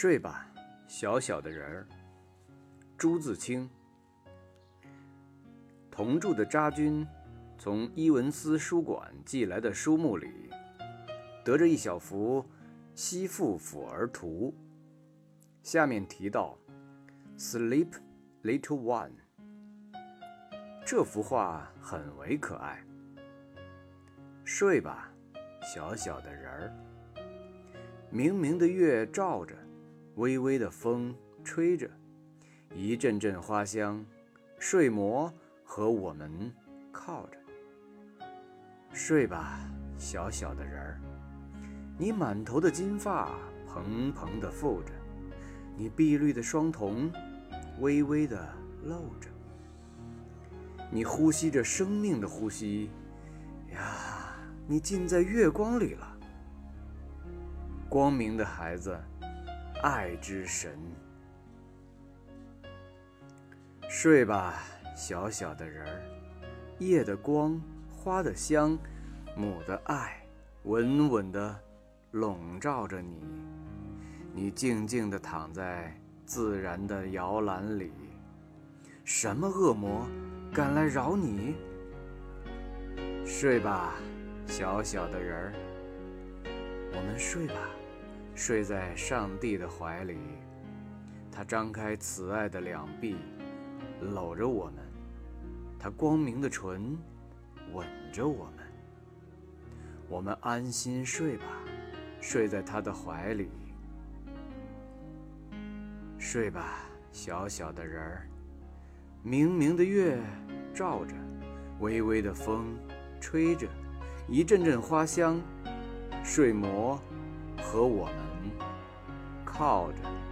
睡吧，小小的人儿。朱自清。同住的扎军从伊文斯书馆寄来的书目里，得着一小幅《西妇抚儿图》，下面提到 “Sleep, little one”。这幅画很为可爱。睡吧，小小的人儿。明明的月照着。微微的风吹着，一阵阵花香，睡魔和我们靠着。睡吧，小小的人儿，你满头的金发蓬蓬的覆着，你碧绿的双瞳微微的露着，你呼吸着生命的呼吸，呀，你浸在月光里了，光明的孩子。爱之神，睡吧，小小的人儿。夜的光，花的香，母的爱，稳稳地笼罩着你。你静静地躺在自然的摇篮里，什么恶魔敢来扰你？睡吧，小小的人儿。我们睡吧。睡在上帝的怀里，他张开慈爱的两臂，搂着我们；他光明的唇吻着我们。我们安心睡吧，睡在他的怀里。睡吧，小小的人儿。明明的月照着，微微的风吹着，一阵阵花香，睡魔和我们。靠着。